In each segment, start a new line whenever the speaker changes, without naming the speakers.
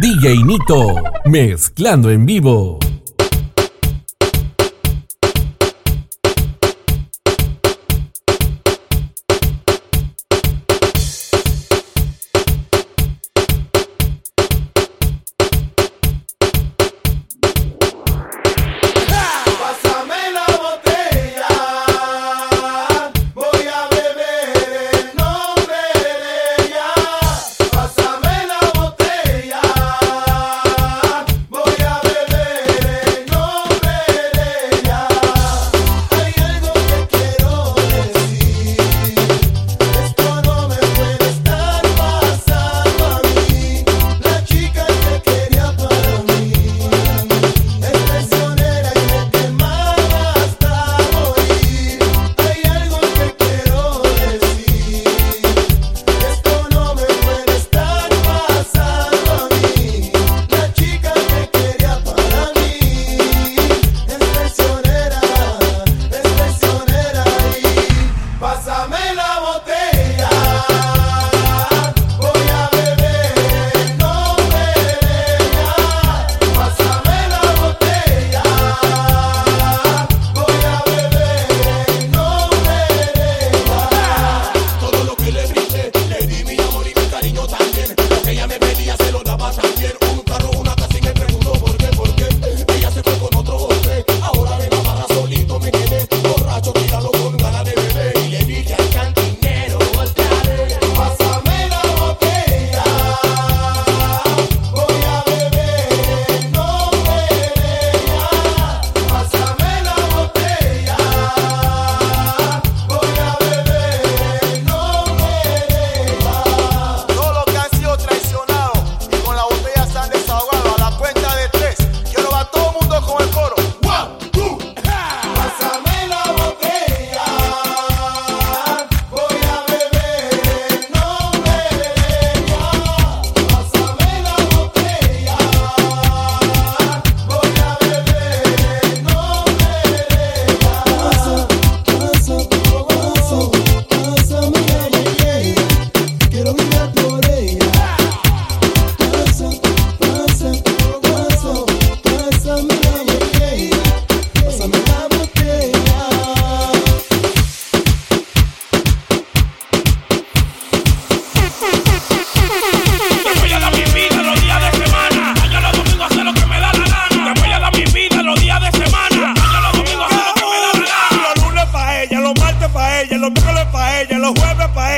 DJ Nito, mezclando en vivo.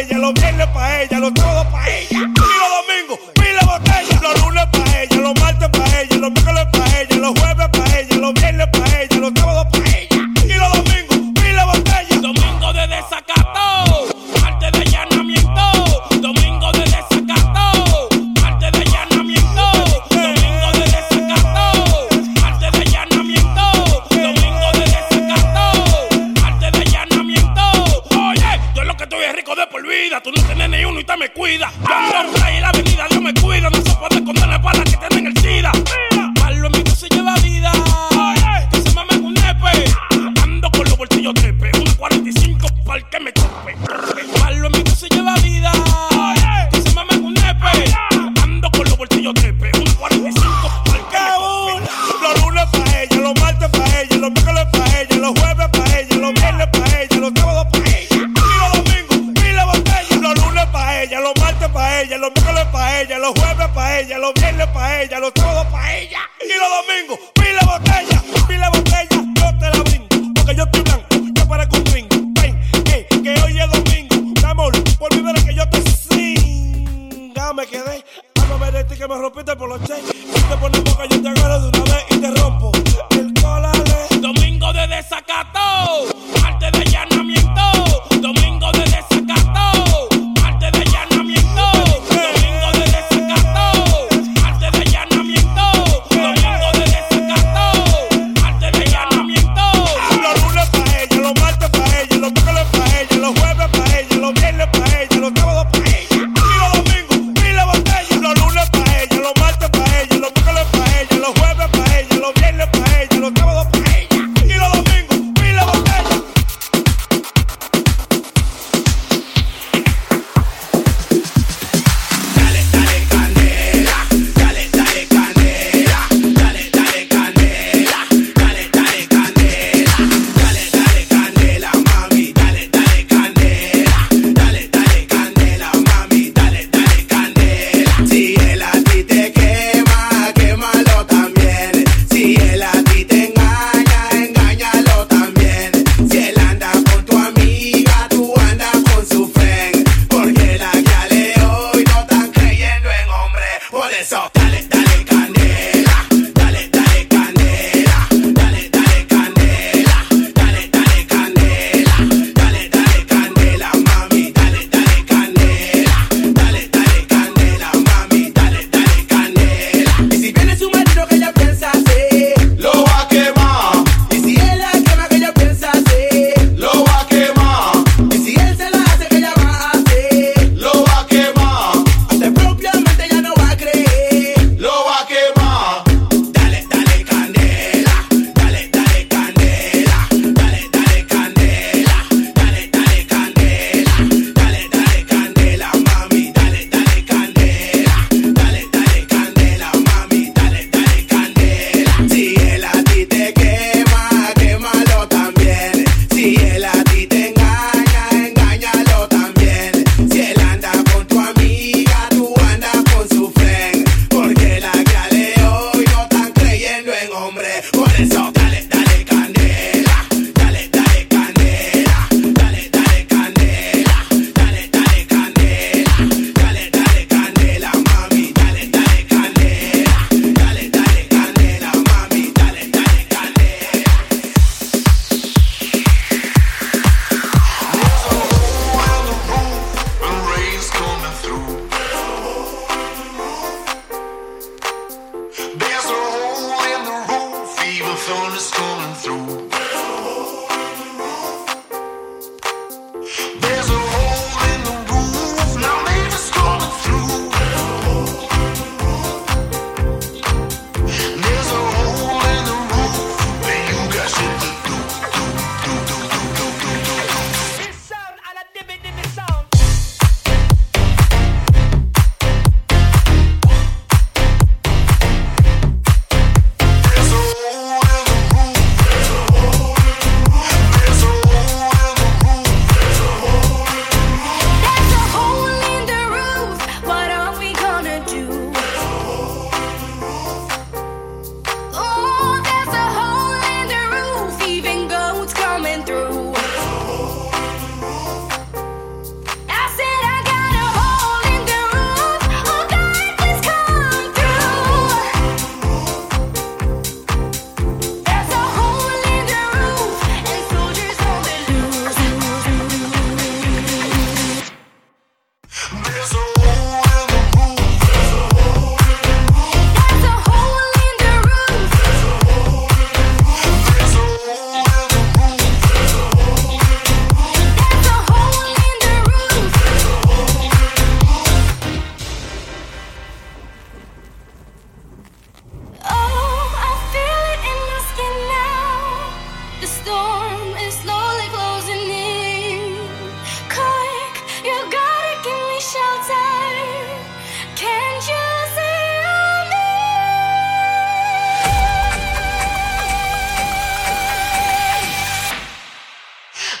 ella, los viernes para ella, los todo para ella. los miércoles para ella, los jueves para ella, los viernes para ella, los todos para ella y los domingos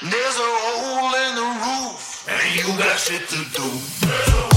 There's a hole in the roof, and you got shit to do.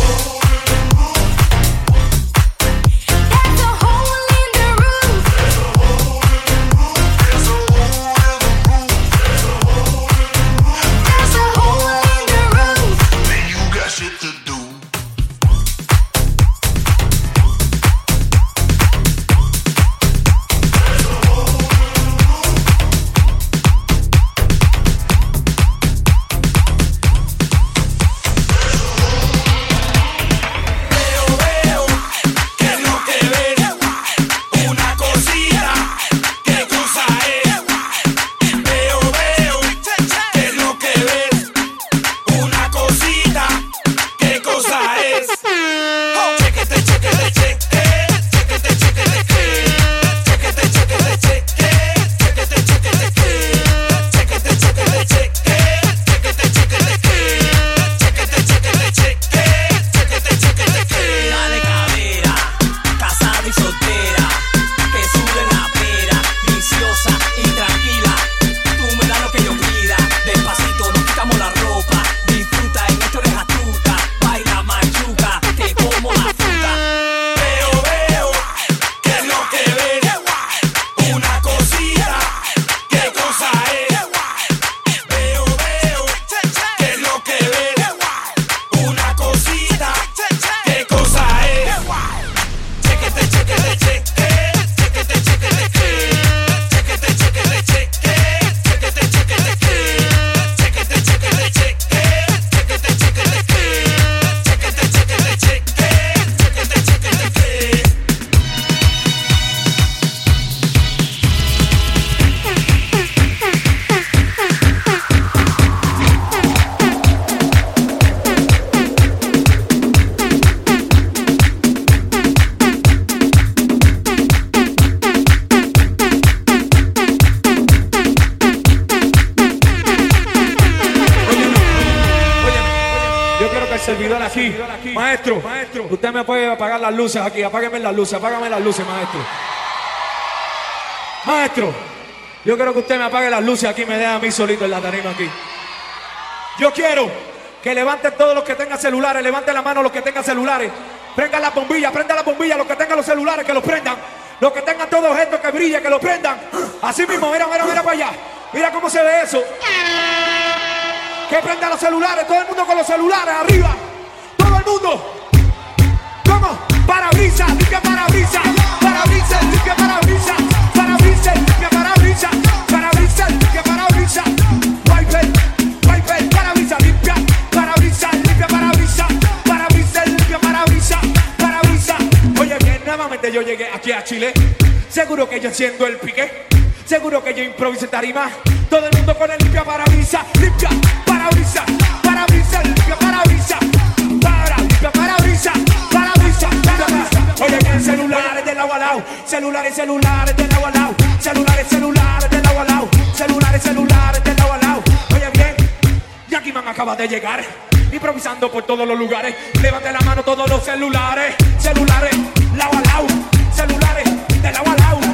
Las luces aquí, apágueme las luces, apágame las luces, maestro. Maestro, yo quiero que usted me apague las luces aquí, me deja a mí solito en la aquí. Yo quiero que levanten todos los que tengan celulares, levanten la mano los que tengan celulares, prendan la bombilla, prendan la bombilla, los que tengan los celulares, que los prendan, los que tengan todos estos que brille, que los prendan. Así mismo, mira, mira, mira para allá, mira cómo se ve eso. Que prendan los celulares, todo el mundo con los celulares, arriba, todo mundo. ¿Cómo? Parabrisa, limpia parabrisa, parabrisa, limpia parabrisa, parabrisa, limpia parabrisa, parabrisa, limpia parabrisa, wiper, wiper, parabrisa, limpia, parabrisa, limpia parabrisa, parabrisa, limpia parabrisa, parabrisa. Oye bien, nuevamente yo llegué aquí a Chile, seguro que yo siendo el pique, seguro que yo improvisé tarima, todo el mundo con el limpia parabrisa, limpia parabrisa, parabrisa, Celulares del agua al celulares, celulares del agua al celulares, celulares del agua al celulares, celulares del agua al Oye, bien, Jackie Man acaba de llegar, improvisando por todos los lugares. Levante la mano todos los celulares, celulares, lado a celulares del agua al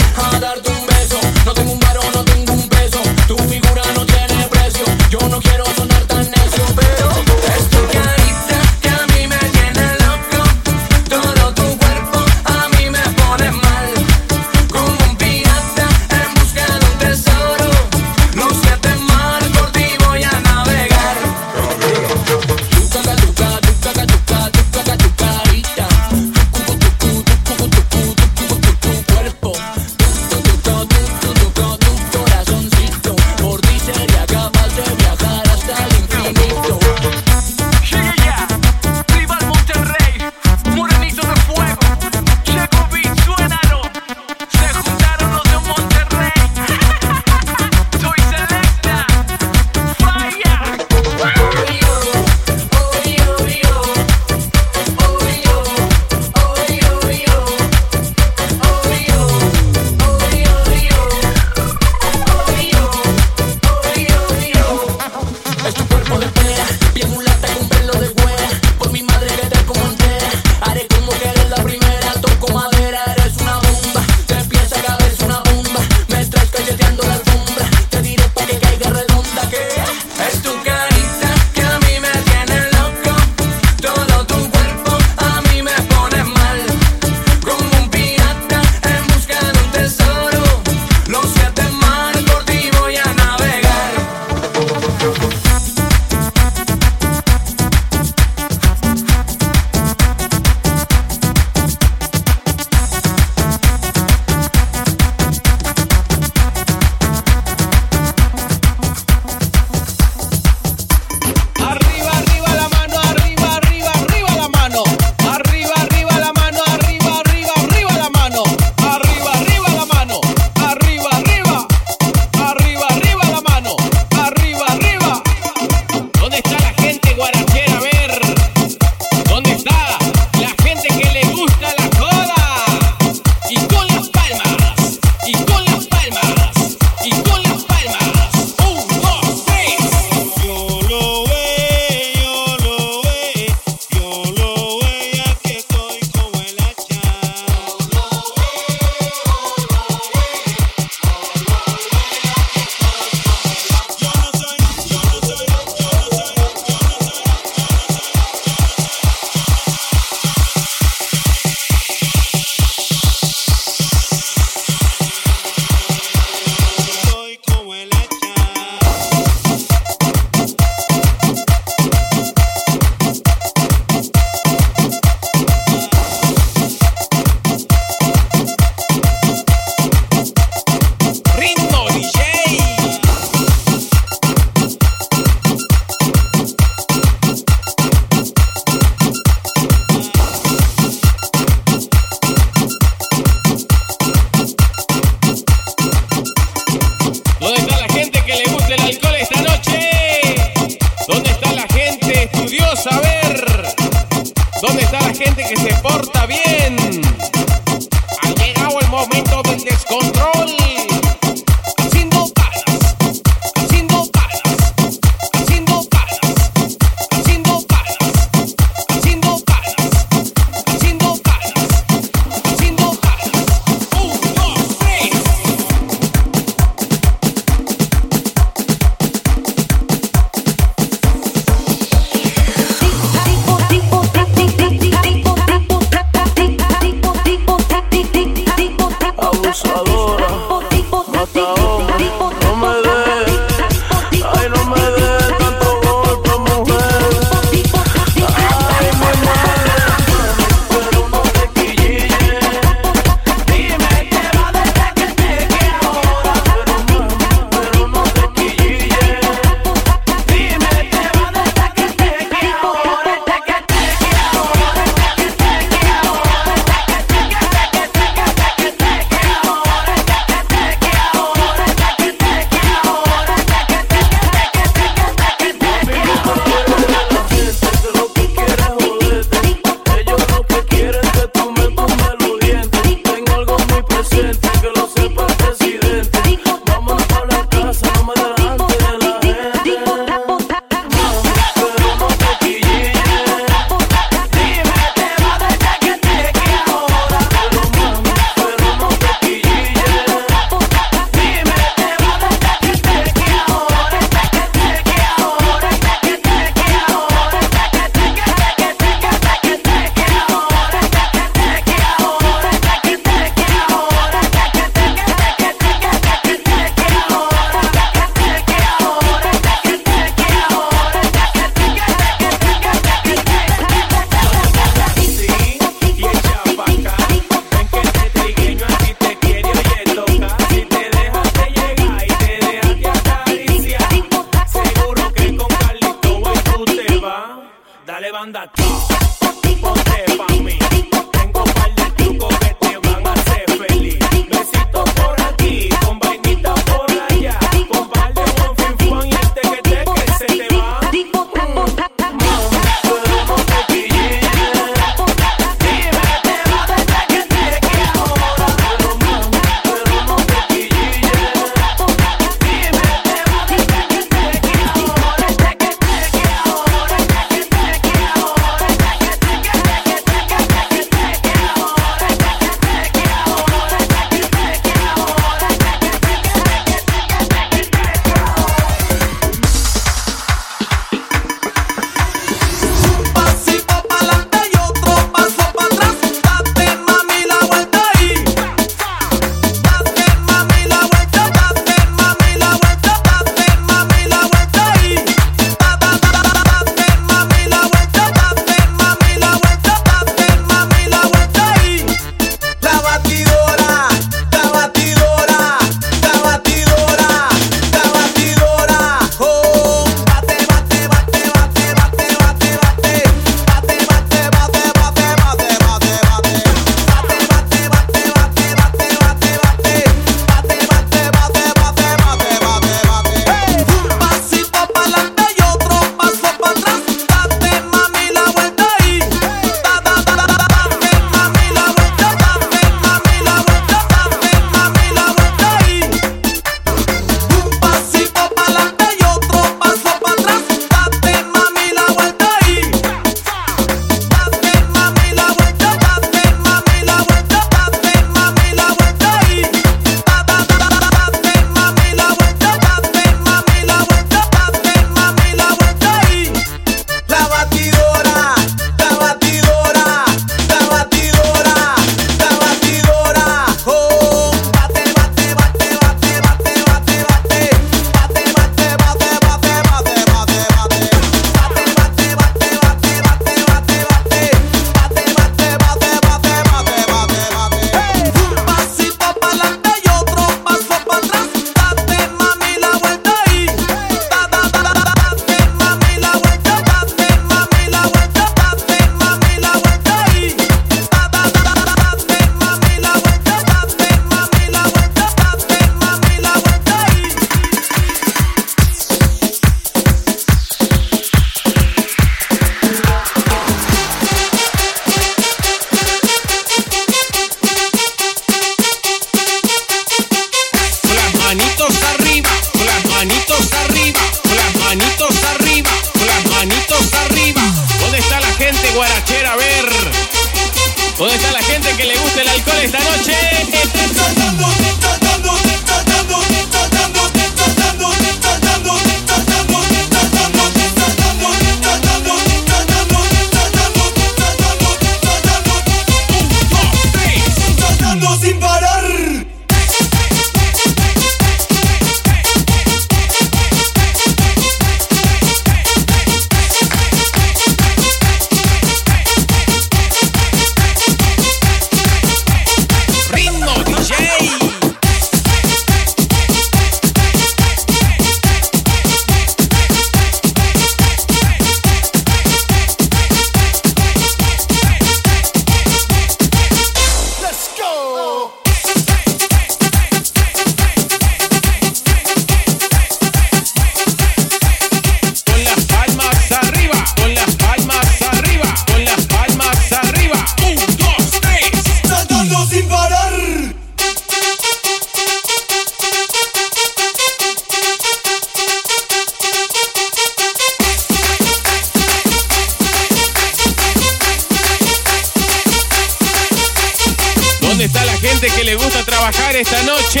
esta noche.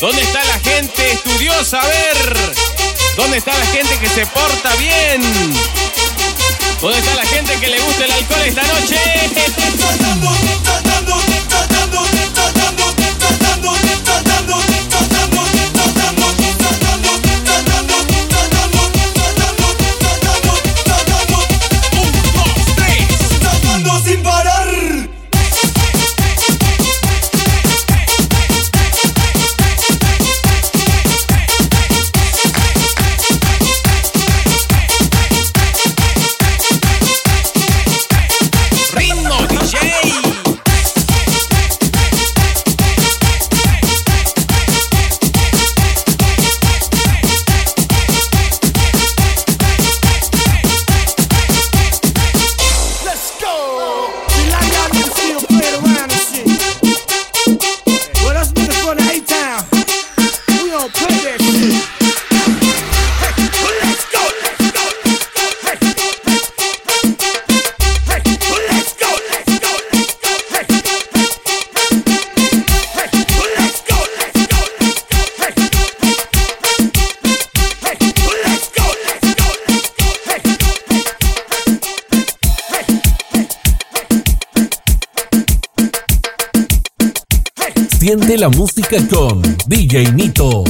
¿Dónde está la gente estudiosa? A ver. ¿Dónde está la gente que se porta bien? ¿Dónde está la gente que le gusta el alcohol esta noche?
La música con DJ Nito.